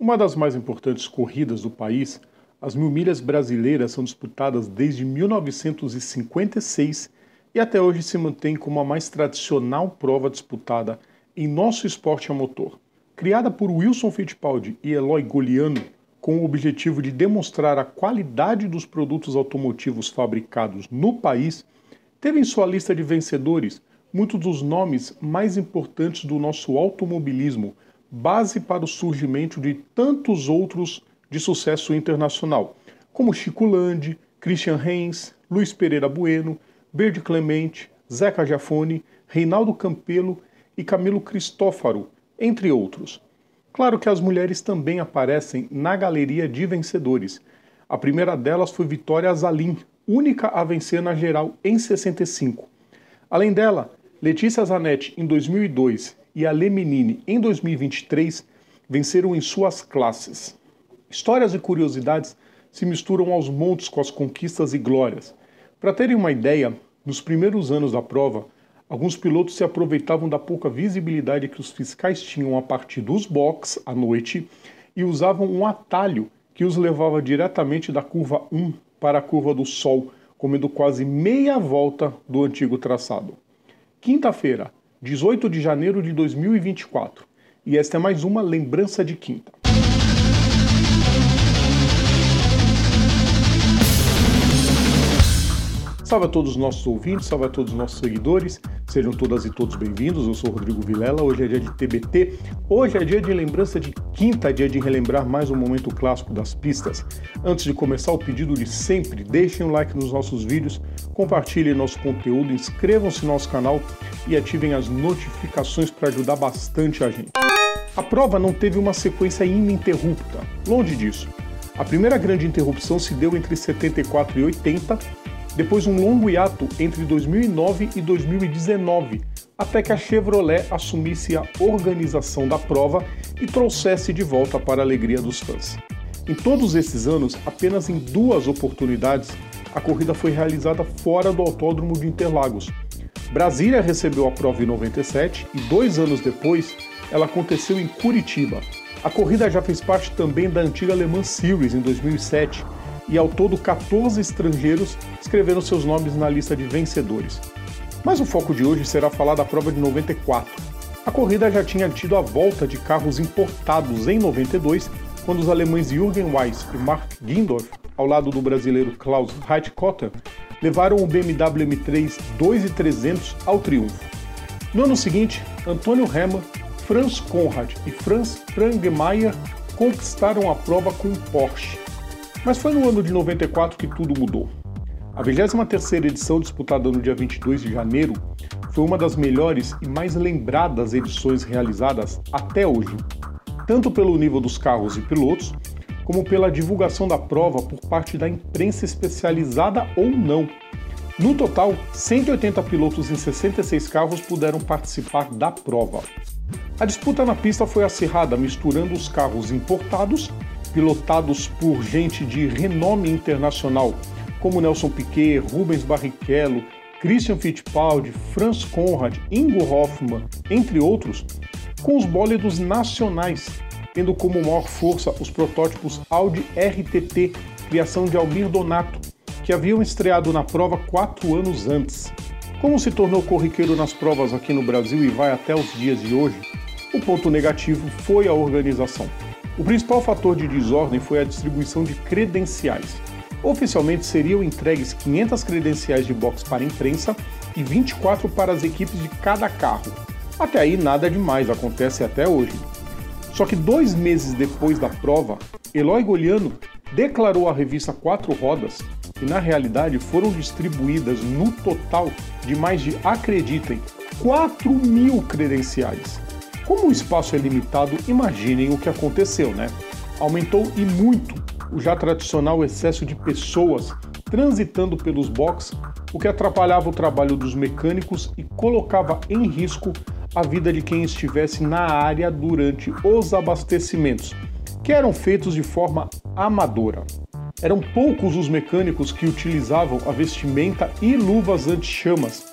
Uma das mais importantes corridas do país, as mil milhas brasileiras são disputadas desde 1956 e até hoje se mantém como a mais tradicional prova disputada em nosso esporte a motor. Criada por Wilson Fittipaldi e Eloy Goliano, com o objetivo de demonstrar a qualidade dos produtos automotivos fabricados no país, teve em sua lista de vencedores muitos dos nomes mais importantes do nosso automobilismo, base para o surgimento de tantos outros de sucesso internacional, como Chico Landi, Christian Reins, Luiz Pereira Bueno, Berde Clemente, Zeca Jafone, Reinaldo Campelo e Camilo Cristófaro, entre outros. Claro que as mulheres também aparecem na galeria de vencedores. A primeira delas foi Vitória Azalim, única a vencer na geral em 65. Além dela, Letícia Zanetti em 2002 e Ale Menini em 2023 venceram em suas classes. Histórias e curiosidades se misturam aos montes com as conquistas e glórias. Para terem uma ideia, nos primeiros anos da prova, Alguns pilotos se aproveitavam da pouca visibilidade que os fiscais tinham a partir dos box à noite e usavam um atalho que os levava diretamente da curva 1 para a curva do Sol, comendo quase meia volta do antigo traçado. Quinta-feira, 18 de janeiro de 2024, e esta é mais uma lembrança de quinta. Salve a todos os nossos ouvintes, salve a todos os nossos seguidores, sejam todas e todos bem-vindos. Eu sou Rodrigo Vilela, hoje é dia de TBT, hoje é dia de lembrança de quinta, dia de relembrar mais um momento clássico das pistas. Antes de começar, o pedido de sempre: deixem um like nos nossos vídeos, compartilhem nosso conteúdo, inscrevam-se no nosso canal e ativem as notificações para ajudar bastante a gente. A prova não teve uma sequência ininterrupta, longe disso. A primeira grande interrupção se deu entre 74 e 80 depois um longo hiato entre 2009 e 2019, até que a Chevrolet assumisse a organização da prova e trouxesse de volta para a alegria dos fãs. Em todos esses anos, apenas em duas oportunidades, a corrida foi realizada fora do Autódromo de Interlagos. Brasília recebeu a prova em 97 e dois anos depois ela aconteceu em Curitiba. A corrida já fez parte também da antiga Le Mans Series em 2007 e ao todo 14 estrangeiros escreveram seus nomes na lista de vencedores. Mas o foco de hoje será falar da prova de 94. A corrida já tinha tido a volta de carros importados em 92, quando os alemães Jürgen Weiss e Mark Gindorf, ao lado do brasileiro Klaus Heitkotter, levaram o BMW M3 2300 ao triunfo. No ano seguinte, Antônio Hemmer, Franz Conrad e Franz Frangemeyer conquistaram a prova com um Porsche. Mas foi no ano de 94 que tudo mudou. A 23ª edição, disputada no dia 22 de janeiro, foi uma das melhores e mais lembradas edições realizadas até hoje, tanto pelo nível dos carros e pilotos, como pela divulgação da prova por parte da imprensa especializada ou não. No total, 180 pilotos em 66 carros puderam participar da prova. A disputa na pista foi acirrada, misturando os carros importados pilotados por gente de renome internacional, como Nelson Piquet, Rubens Barrichello, Christian Fittipaldi, Franz Conrad, Ingo Hoffmann, entre outros, com os bólidos nacionais, tendo como maior força os protótipos Audi RTT, criação de Almir Donato, que haviam estreado na prova quatro anos antes. Como se tornou corriqueiro nas provas aqui no Brasil e vai até os dias de hoje, o ponto negativo foi a organização. O principal fator de desordem foi a distribuição de credenciais. Oficialmente seriam entregues 500 credenciais de box para a imprensa e 24 para as equipes de cada carro. Até aí nada demais, acontece até hoje. Só que dois meses depois da prova, Eloy Goliano declarou à revista Quatro Rodas que na realidade foram distribuídas no total de mais de, acreditem, 4 mil credenciais. Como o espaço é limitado, imaginem o que aconteceu, né? Aumentou e muito o já tradicional excesso de pessoas transitando pelos boxes, o que atrapalhava o trabalho dos mecânicos e colocava em risco a vida de quem estivesse na área durante os abastecimentos, que eram feitos de forma amadora. Eram poucos os mecânicos que utilizavam a vestimenta e luvas anti-chamas,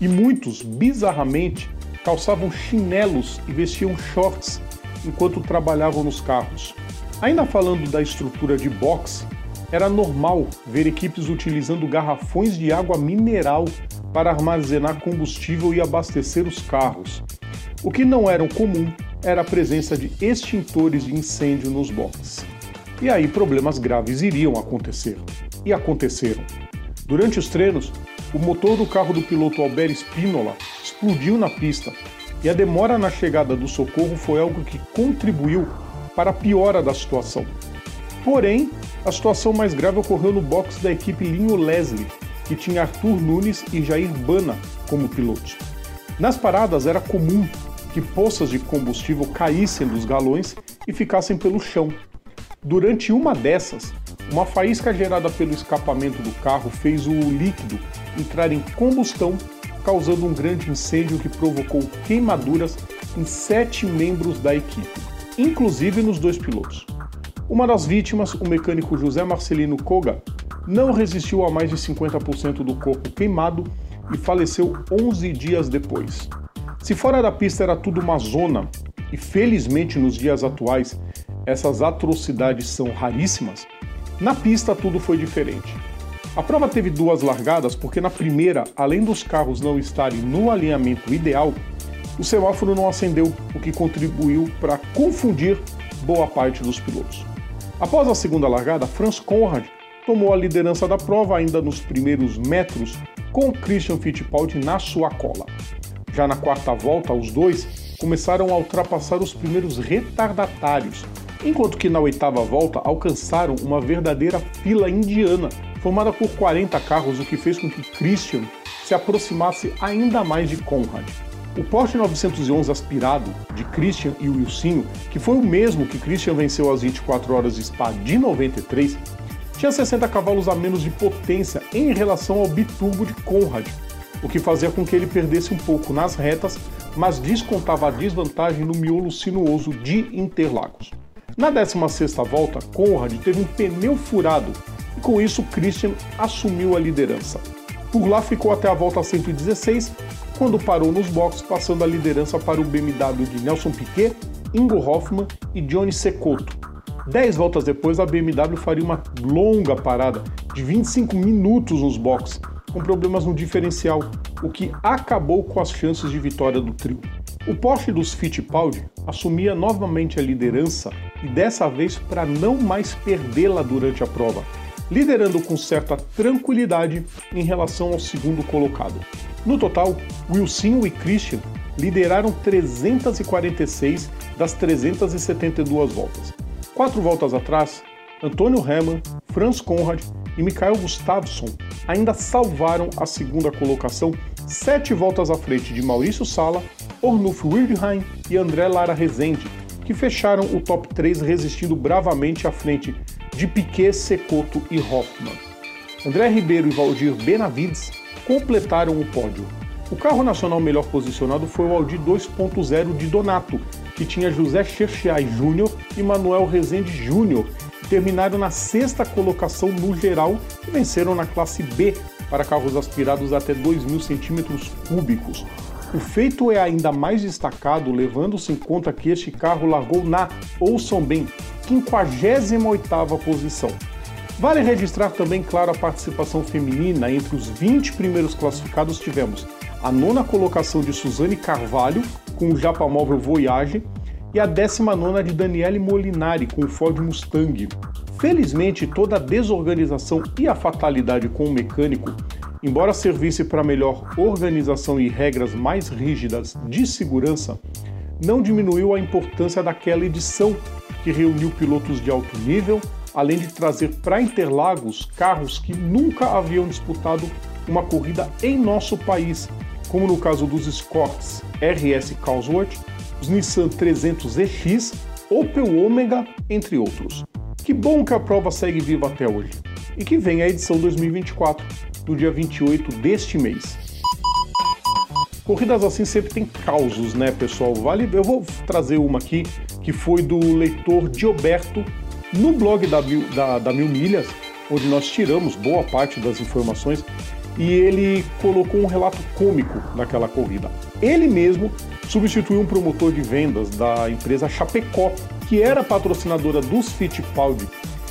e muitos, bizarramente, calçavam chinelos e vestiam shorts enquanto trabalhavam nos carros. Ainda falando da estrutura de boxe, era normal ver equipes utilizando garrafões de água mineral para armazenar combustível e abastecer os carros. O que não era comum era a presença de extintores de incêndio nos boxes. E aí problemas graves iriam acontecer. E aconteceram. Durante os treinos, o motor do carro do piloto Albert Spinola explodiu na pista e a demora na chegada do socorro foi algo que contribuiu para a piora da situação. Porém, a situação mais grave ocorreu no box da equipe Linho Leslie, que tinha Arthur Nunes e Jair Bana como pilotos. Nas paradas era comum que poças de combustível caíssem dos galões e ficassem pelo chão. Durante uma dessas, uma faísca gerada pelo escapamento do carro fez o líquido entrar em combustão, causando um grande incêndio que provocou queimaduras em sete membros da equipe, inclusive nos dois pilotos. Uma das vítimas, o mecânico José Marcelino Koga, não resistiu a mais de 50% do corpo queimado e faleceu 11 dias depois. Se fora da pista era tudo uma zona, e felizmente nos dias atuais essas atrocidades são raríssimas, na pista tudo foi diferente. A prova teve duas largadas porque na primeira, além dos carros não estarem no alinhamento ideal, o semáforo não acendeu, o que contribuiu para confundir boa parte dos pilotos. Após a segunda largada, Franz Conrad tomou a liderança da prova ainda nos primeiros metros, com Christian Fittipaldi na sua cola. Já na quarta volta, os dois começaram a ultrapassar os primeiros retardatários, enquanto que na oitava volta alcançaram uma verdadeira fila indiana, formada por 40 carros, o que fez com que Christian se aproximasse ainda mais de Conrad. O Porsche 911 aspirado de Christian e Wilsinho, que foi o mesmo que Christian venceu às 24 horas de Spa de 93, tinha 60 cavalos a menos de potência em relação ao biturbo de Conrad, o que fazia com que ele perdesse um pouco nas retas, mas descontava a desvantagem no miolo sinuoso de Interlagos. Na 16ª volta, Conrad teve um pneu furado e com isso Christian assumiu a liderança. Por lá ficou até a volta 116, quando parou nos boxes, passando a liderança para o BMW de Nelson Piquet, Ingo Hoffmann e Johnny Secotto. Dez voltas depois, a BMW faria uma longa parada de 25 minutos nos boxes, com problemas no diferencial, o que acabou com as chances de vitória do trio. O Porsche dos Fittipaldi assumia novamente a liderança e dessa vez para não mais perdê-la durante a prova, liderando com certa tranquilidade em relação ao segundo colocado. No total, Wilson e Christian lideraram 346 das 372 voltas. Quatro voltas atrás, Antônio Hermann, Franz Conrad e Mikhail Gustafsson ainda salvaram a segunda colocação sete voltas à frente de Maurício Sala, Ornulf Wildheim e André Lara Rezende, que fecharam o top 3 resistindo bravamente à frente de Piquet, Secoto e Hoffmann. André Ribeiro e Valdir Benavides completaram o pódio. O carro nacional melhor posicionado foi o Audi 2.0 de Donato, que tinha José Cherchiai Júnior e Manuel Rezende Júnior, que terminaram na sexta colocação no geral e venceram na classe B para carros aspirados até 2.000 centímetros cúbicos. O feito é ainda mais destacado levando-se em conta que este carro largou na, ouçam bem, 58ª posição. Vale registrar também, claro, a participação feminina. Entre os 20 primeiros classificados tivemos a nona colocação de Suzane Carvalho, com o Japamóvel Voyage, e a 19 de Daniele Molinari, com o Ford Mustang. Felizmente, toda a desorganização e a fatalidade com o mecânico, embora servisse para melhor organização e regras mais rígidas de segurança, não diminuiu a importância daquela edição que reuniu pilotos de alto nível, além de trazer para Interlagos carros que nunca haviam disputado uma corrida em nosso país, como no caso dos Scotts RS Cosworth, os Nissan 300EX, Opel Omega, entre outros. Que bom que a prova segue viva até hoje. E que vem a edição 2024, no dia 28 deste mês. Corridas assim sempre tem causos, né, pessoal? Vale, eu vou trazer uma aqui que foi do leitor Gilberto no blog da, da, da Mil Milhas, onde nós tiramos boa parte das informações e ele colocou um relato cômico daquela corrida. Ele mesmo substituiu um promotor de vendas da empresa Chapecó que era patrocinadora dos Fittipaldi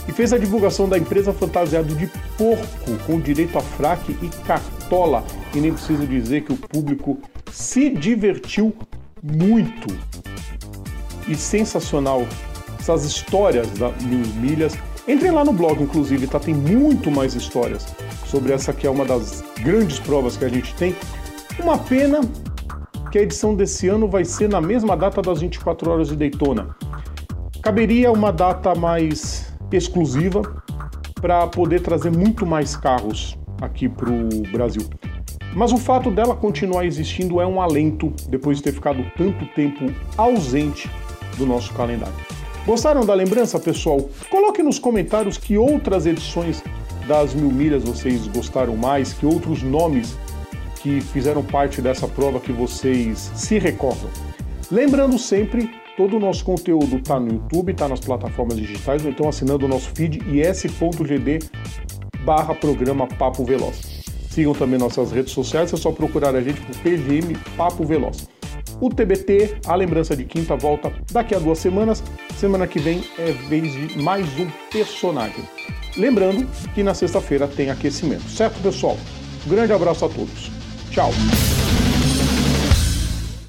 e fez a divulgação da empresa fantasiado de porco, com direito a fraque e cartola. E nem preciso dizer que o público se divertiu muito. E sensacional essas histórias da Mil Milhas. Entrem lá no blog, inclusive, tá? Tem muito mais histórias sobre essa que é uma das grandes provas que a gente tem. Uma pena que a edição desse ano vai ser na mesma data das 24 horas de Daytona. Caberia uma data mais exclusiva para poder trazer muito mais carros aqui para o Brasil. Mas o fato dela continuar existindo é um alento depois de ter ficado tanto tempo ausente do nosso calendário. Gostaram da lembrança, pessoal? Coloque nos comentários que outras edições das mil milhas vocês gostaram mais, que outros nomes que fizeram parte dessa prova que vocês se recordam. Lembrando sempre, todo o nosso conteúdo está no YouTube, está nas plataformas digitais, ou então assinando o nosso feed is.gd barra programa Papo Veloz. Sigam também nossas redes sociais, é só procurar a gente por PGM Papo Veloz. O TBT, a lembrança de quinta, volta daqui a duas semanas. Semana que vem é vez de mais um personagem. Lembrando que na sexta-feira tem aquecimento, certo, pessoal? Grande abraço a todos. Tchau!